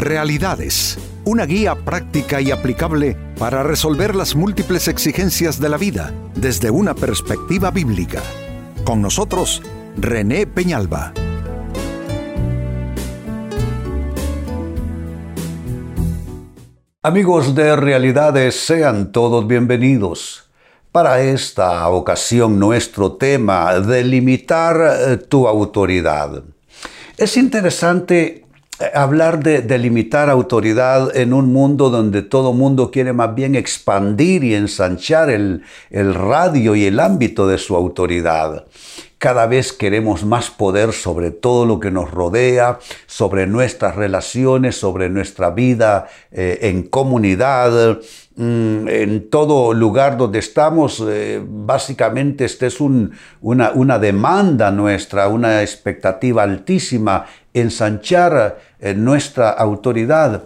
Realidades, una guía práctica y aplicable para resolver las múltiples exigencias de la vida desde una perspectiva bíblica. Con nosotros, René Peñalba. Amigos de Realidades, sean todos bienvenidos. Para esta ocasión nuestro tema, delimitar eh, tu autoridad. Es interesante hablar de, delimitar autoridad en un mundo donde todo mundo quiere más bien expandir y ensanchar el, el radio y el ámbito de su autoridad. Cada vez queremos más poder sobre todo lo que nos rodea, sobre nuestras relaciones, sobre nuestra vida eh, en comunidad, mm, en todo lugar donde estamos. Eh, básicamente esta es un, una, una demanda nuestra, una expectativa altísima, ensanchar eh, nuestra autoridad.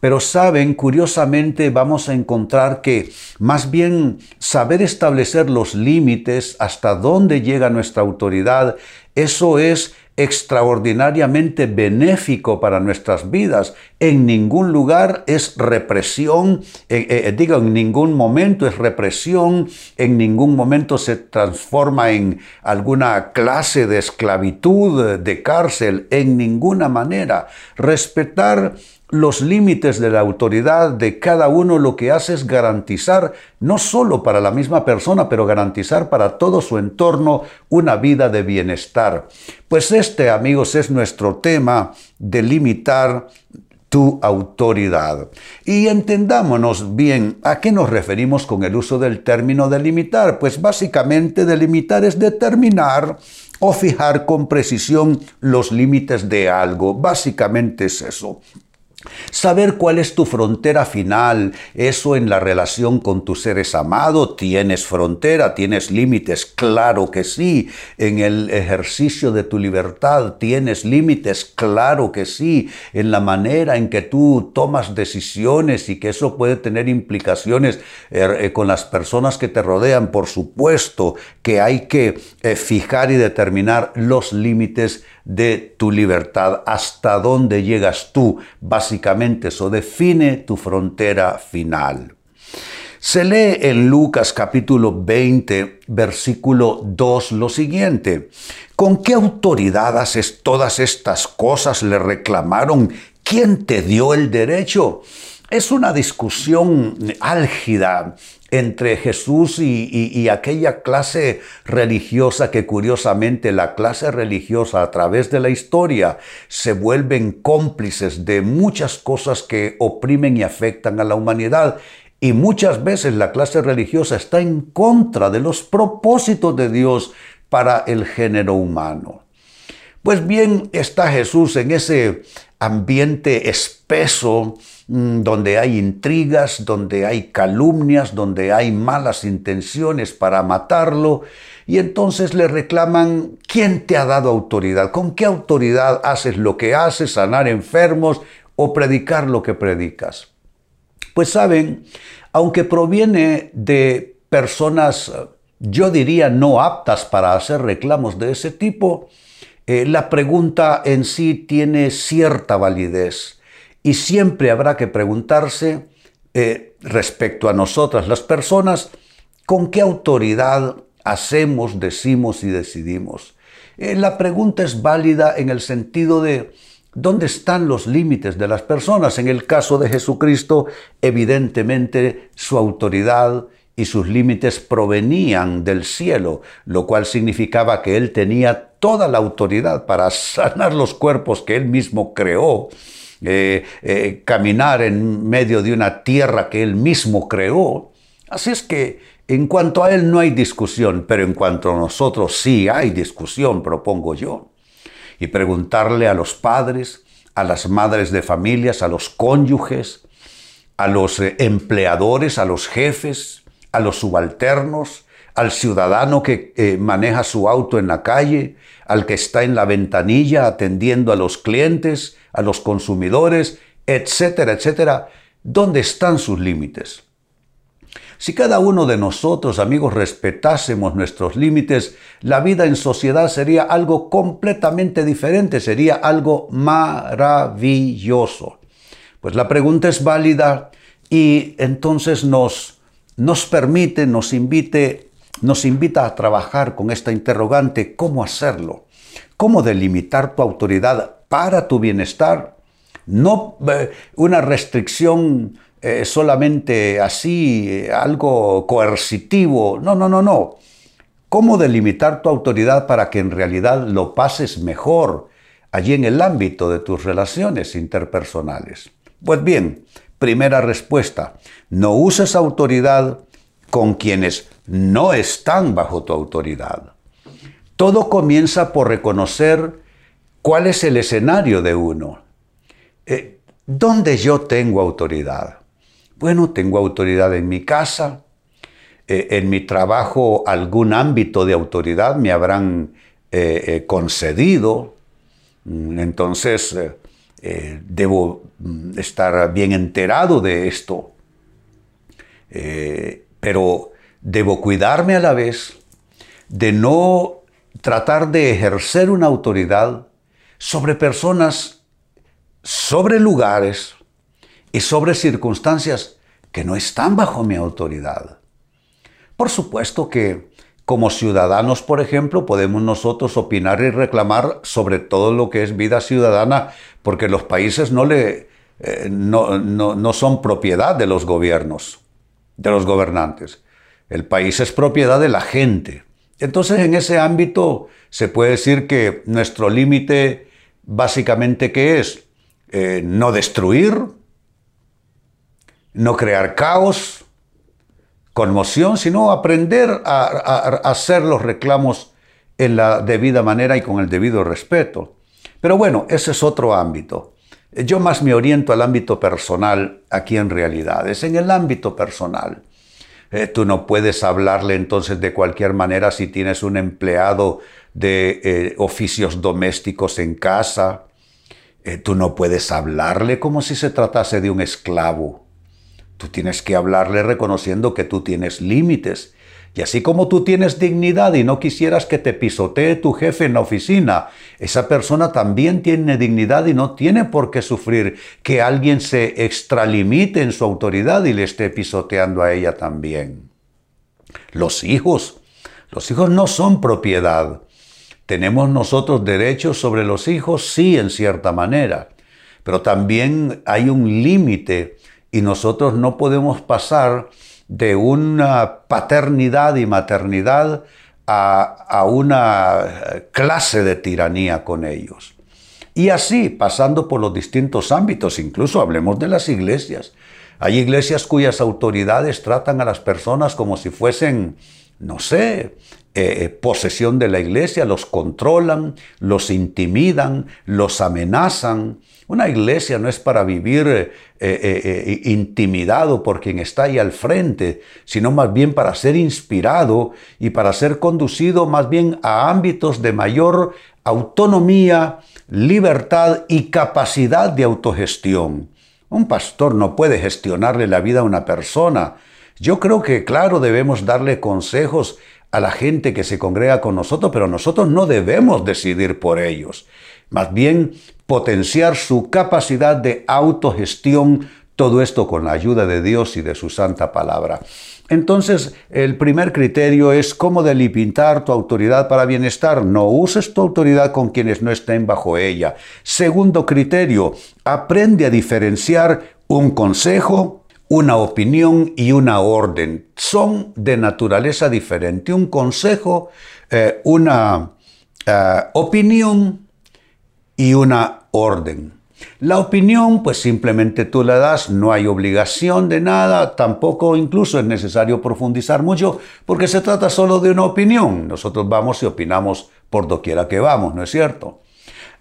Pero saben, curiosamente vamos a encontrar que más bien saber establecer los límites hasta dónde llega nuestra autoridad, eso es extraordinariamente benéfico para nuestras vidas. En ningún lugar es represión, eh, eh, digo, en ningún momento es represión, en ningún momento se transforma en alguna clase de esclavitud, de cárcel, en ninguna manera. Respetar los límites de la autoridad de cada uno lo que hace es garantizar, no solo para la misma persona, pero garantizar para todo su entorno una vida de bienestar. Pues este, amigos, es nuestro tema de limitar tu autoridad. Y entendámonos bien a qué nos referimos con el uso del término delimitar. Pues básicamente delimitar es determinar o fijar con precisión los límites de algo. Básicamente es eso. Saber cuál es tu frontera final, eso en la relación con tus seres amados, tienes frontera, tienes límites, claro que sí, en el ejercicio de tu libertad tienes límites, claro que sí, en la manera en que tú tomas decisiones y que eso puede tener implicaciones eh, eh, con las personas que te rodean, por supuesto que hay que eh, fijar y determinar los límites de tu libertad, hasta dónde llegas tú, básicamente eso define tu frontera final. Se lee en Lucas capítulo 20, versículo 2 lo siguiente. ¿Con qué autoridad haces todas estas cosas? Le reclamaron. ¿Quién te dio el derecho? Es una discusión álgida entre Jesús y, aquella clase religiosa que curiosamente la clase religiosa a través de la historia se vuelven cómplices de muchas cosas que oprimen y afectan a la humanidad. Y muchas veces la clase religiosa está en contra de los propósitos de Dios para el género humano. Pues bien, está Jesús en ese ambiente espeso mm, donde hay intrigas, donde hay calumnias, donde hay malas intenciones para matarlo, y entonces le reclaman, ¿quién te ha dado autoridad? ¿Con qué autoridad haces lo que haces, sanar enfermos o predicar lo que predicas? Pues saben, aunque proviene de personas, yo diría, no aptas para hacer reclamos de ese tipo, eh, la pregunta en sí tiene cierta validez y siempre habrá que preguntarse eh, respecto a nosotras, las personas, con qué autoridad hacemos, decimos y decidimos. Eh, la pregunta es válida en el sentido de dónde están los límites de las personas. En el caso de Jesucristo, evidentemente su autoridad y sus límites provenían del cielo, lo cual significaba que él tenía toda la autoridad para sanar los cuerpos que él mismo creó, eh, eh, caminar en medio de una tierra que él mismo creó. Así es que en cuanto a él no hay discusión, pero en cuanto a nosotros sí hay discusión, propongo yo. Y preguntarle a los padres, a las madres de familias, a los cónyuges, a los eh, empleadores, a los jefes, a los subalternos, al ciudadano que eh, maneja su auto en la calle, al que está en la ventanilla atendiendo a los clientes, a los consumidores, etcétera, etcétera. ¿Dónde están sus límites? Si cada uno de nosotros, amigos, respetásemos nuestros límites, la vida en sociedad sería algo completamente diferente, sería algo maravilloso. Pues la pregunta es válida y entonces nos, nos permite, nos invite, nos invita a trabajar con esta interrogante, ¿cómo hacerlo? ¿Cómo delimitar tu autoridad para tu bienestar? No eh, una restricción eh, solamente así, eh, algo coercitivo. No, no, no, no. ¿Cómo delimitar tu autoridad para que en realidad lo pases mejor allí en el ámbito de tus relaciones interpersonales? Pues bien, primera respuesta, no uses autoridad con quienes no están bajo tu autoridad. Todo comienza por reconocer cuál es el escenario de uno. Eh, ¿Dónde yo tengo autoridad? Bueno, tengo autoridad en mi casa, eh, en mi trabajo algún ámbito de autoridad me habrán eh, concedido, mm, entonces debo mm, estar bien enterado de esto, pero debo cuidarme a la vez de no tratar de ejercer una autoridad sobre personas, sobre lugares, y sobre circunstancias que no están bajo mi autoridad. Por supuesto que como ciudadanos, por ejemplo, podemos nosotros opinar y reclamar sobre todo lo que es vida ciudadana, porque los países no, le, eh, no, no son propiedad de los gobiernos, de los gobernantes. El país es propiedad de la gente. Entonces, en ese ámbito se puede decir que nuestro límite básicamente ¿qué es? Eh, no destruir, no crear caos, conmoción, sino aprender a, hacer los reclamos en la debida manera y con el debido respeto. Pero bueno, ese es otro ámbito. Yo más me oriento al ámbito personal aquí en realidad. Es en el ámbito personal. Eh, tú no puedes hablarle entonces de cualquier manera si tienes un empleado de eh, oficios domésticos en casa. Eh, tú no puedes hablarle como si se tratase de un esclavo. Tú tienes que hablarle reconociendo que tú tienes límites. Y así como tú tienes dignidad y no quisieras que te pisotee tu jefe en la oficina, esa persona también tiene dignidad y no tiene por qué sufrir que alguien se extralimite en su autoridad y le esté pisoteando a ella también. Los hijos, los hijos no son propiedad. ¿Tenemos nosotros derechos sobre los hijos? Sí, en cierta manera. Pero también hay un límite y nosotros no podemos pasar de una paternidad y maternidad a, una clase de tiranía con ellos. Y así, pasando por los distintos ámbitos, incluso hablemos de las iglesias. Hay iglesias cuyas autoridades tratan a las personas como si fuesen, no sé, eh, posesión de la iglesia, los controlan, los intimidan, los amenazan, una iglesia no es para vivir eh, eh, eh, intimidado por quien está ahí al frente, sino más bien para ser inspirado y para ser conducido más bien a ámbitos de mayor autonomía, libertad y capacidad de autogestión. Un pastor no puede gestionarle la vida a una persona. Yo creo que, claro, debemos darle consejos a la gente que se congrega con nosotros, pero nosotros no debemos decidir por ellos. Más bien potenciar su capacidad de autogestión, todo esto con la ayuda de Dios y de su santa palabra. Entonces, el primer criterio es cómo delimitar tu autoridad para bienestar. No uses tu autoridad con quienes no estén bajo ella. Segundo criterio, aprende a diferenciar un consejo, una opinión y una orden. Son de naturaleza diferente. Un consejo, eh, una eh, opinión, y una orden. La opinión, pues simplemente tú la das, no hay obligación de nada, tampoco incluso es necesario profundizar mucho, porque se trata solo de una opinión. Nosotros vamos y opinamos por doquiera que vamos, ¿no es cierto?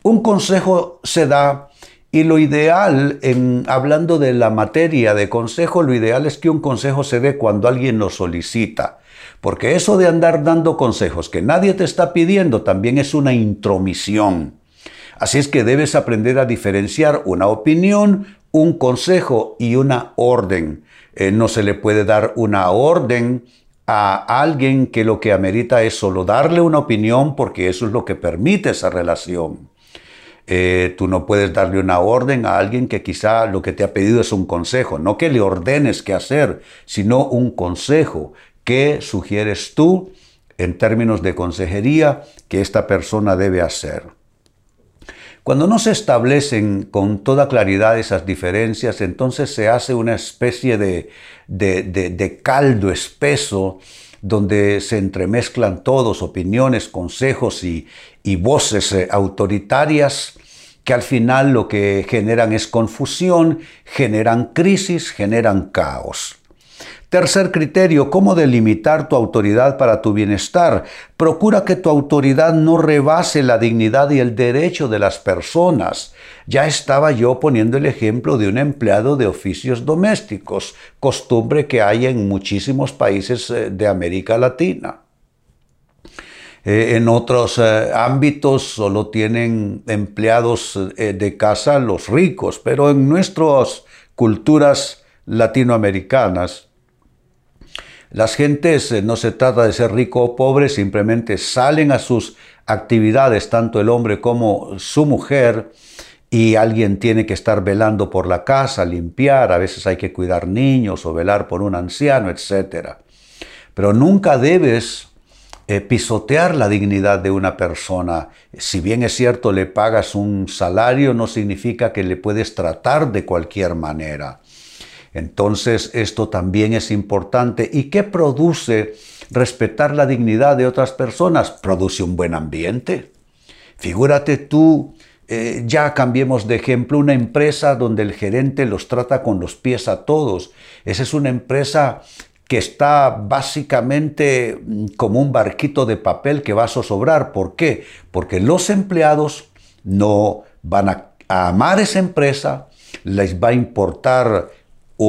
Un consejo se da y lo ideal, en, hablando de la materia de consejo, lo ideal es que un consejo se dé cuando alguien lo solicita. Porque eso de andar dando consejos que nadie te está pidiendo también es una intromisión. Así es que debes aprender a diferenciar una opinión, un consejo y una orden. Eh, no se le puede dar una orden a alguien que lo que amerita es solo darle una opinión porque eso es lo que permite esa relación. Eh, tú no puedes darle una orden a alguien que quizá lo que te ha pedido es un consejo, no que le ordenes qué hacer, sino un consejo. ¿Qué sugieres tú en términos de consejería que esta persona debe hacer? Cuando no se establecen con toda claridad esas diferencias, entonces se hace una especie de, de, caldo espeso donde se entremezclan todos, opiniones, consejos y, y voces eh, autoritarias que al final lo que generan es confusión, generan crisis, generan caos. Tercer criterio, ¿cómo delimitar tu autoridad para tu bienestar? Procura que tu autoridad no rebase la dignidad y el derecho de las personas. Ya estaba yo poniendo el ejemplo de un empleado de oficios domésticos, costumbre que hay en muchísimos países eh, de América Latina. Eh, en otros eh, ámbitos solo tienen empleados de casa los ricos, pero en nuestras culturas latinoamericanas, las gentes eh, no se trata de ser rico o pobre, simplemente salen a sus actividades, tanto el hombre como su mujer, y alguien tiene que estar velando por la casa, limpiar, a veces hay que cuidar niños o velar por un anciano, etc. Pero nunca debes eh, pisotear la dignidad de una persona. Si bien es cierto le pagas un salario, no significa que le puedes tratar de cualquier manera. Entonces esto también es importante. ¿Y qué produce respetar la dignidad de otras personas? Produce un buen ambiente. Figúrate tú, eh, ya cambiemos de ejemplo, una empresa donde el gerente los trata con los pies a todos. Esa es una empresa que está básicamente mm, como un barquito de papel que va a zozobrar. ¿Por qué? Porque los empleados no van a amar esa empresa, les va a importar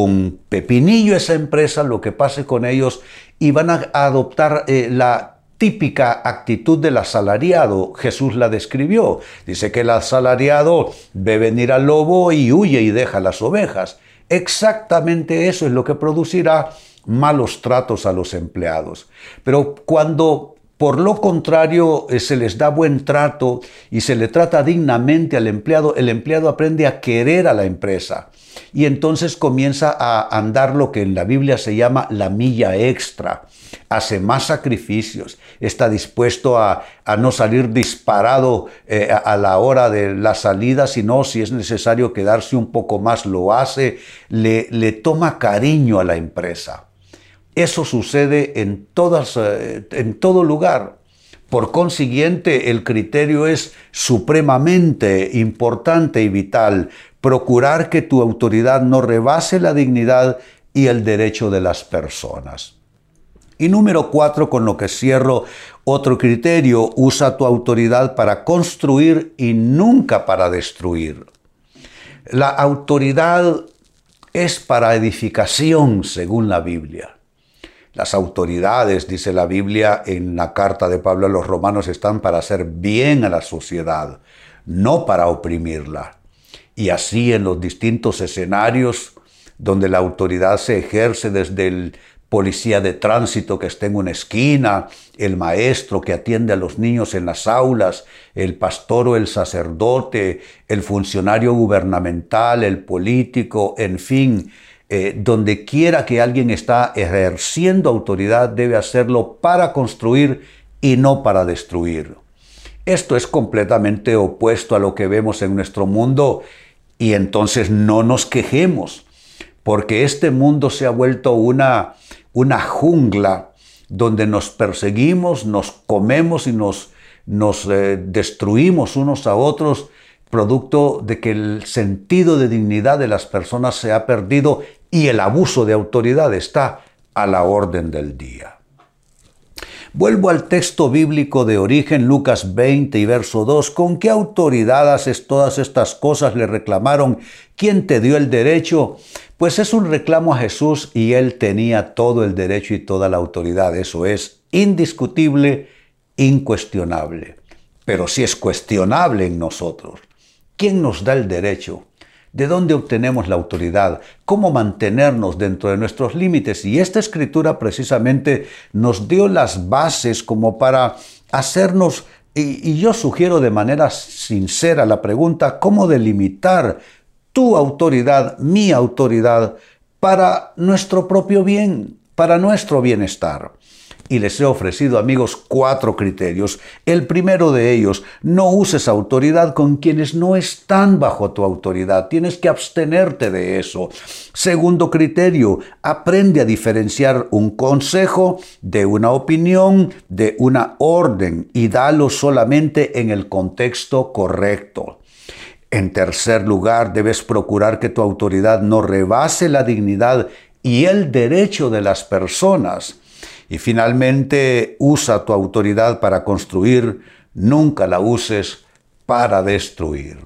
un pepinillo esa empresa, lo que pase con ellos, y van a adoptar eh, la típica actitud del asalariado. Jesús la describió. Dice que el asalariado ve venir al lobo y huye y deja las ovejas. Exactamente eso es lo que producirá malos tratos a los empleados. Pero cuando por lo contrario, eh, se les da buen trato y se le trata dignamente al empleado. El empleado aprende a querer a la empresa y entonces comienza a andar lo que en la Biblia se llama la milla extra. Hace más sacrificios, está dispuesto a, no salir disparado eh, a, la hora de la salida, sino si es necesario quedarse un poco más, lo hace, le, le toma cariño a la empresa. Eso sucede en, todas, eh, en todo lugar. Por consiguiente, el criterio es supremamente importante y vital. Procurar que tu autoridad no rebase la dignidad y el derecho de las personas. Y número cuatro, con lo que cierro, otro criterio, usa tu autoridad para construir y nunca para destruir. La autoridad es para edificación, según la Biblia. Las autoridades, dice la Biblia en la carta de Pablo a los romanos, están para hacer bien a la sociedad, no para oprimirla. Y así en los distintos escenarios donde la autoridad se ejerce desde el policía de tránsito que está en una esquina, el maestro que atiende a los niños en las aulas, el pastor o el sacerdote, el funcionario gubernamental, el político, en fin, eh, donde quiera que alguien está ejerciendo autoridad, debe hacerlo para construir y no para destruir. Esto es completamente opuesto a lo que vemos en nuestro mundo y entonces no nos quejemos, porque este mundo se ha vuelto una, una jungla donde nos perseguimos, nos comemos y nos, nos eh, destruimos unos a otros producto de que el sentido de dignidad de las personas se ha perdido y el abuso de autoridad está a la orden del día. Vuelvo al texto bíblico de origen, Lucas 20 y verso 2. ¿Con qué autoridad haces todas estas cosas? Le reclamaron. ¿Quién te dio el derecho? Pues es un reclamo a Jesús y él tenía todo el derecho y toda la autoridad. Eso es indiscutible, incuestionable. Pero si es cuestionable en nosotros. ¿Quién nos da el derecho? ¿De dónde obtenemos la autoridad? ¿Cómo mantenernos dentro de nuestros límites? Y esta escritura precisamente nos dio las bases como para hacernos Y, yo sugiero de manera sincera la pregunta, ¿cómo delimitar tu autoridad, mi autoridad, para nuestro propio bien, para nuestro bienestar? Y les he ofrecido, amigos, cuatro criterios. El primero de ellos, no uses autoridad con quienes no están bajo tu autoridad. Tienes que abstenerte de eso. Segundo criterio, aprende a diferenciar un consejo de una opinión, de una orden y dalo solamente en el contexto correcto. En tercer lugar, debes procurar que tu autoridad no rebase la dignidad y el derecho de las personas. Y finalmente, usa tu autoridad para construir, nunca la uses para destruir.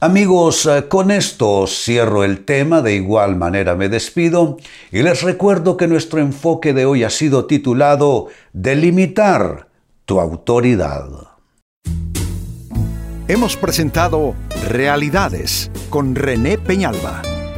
Amigos, eh, con esto cierro el tema, de igual manera me despido y les recuerdo que nuestro enfoque de hoy ha sido titulado Delimitar tu autoridad. Hemos presentado Realidades con René Peñalba.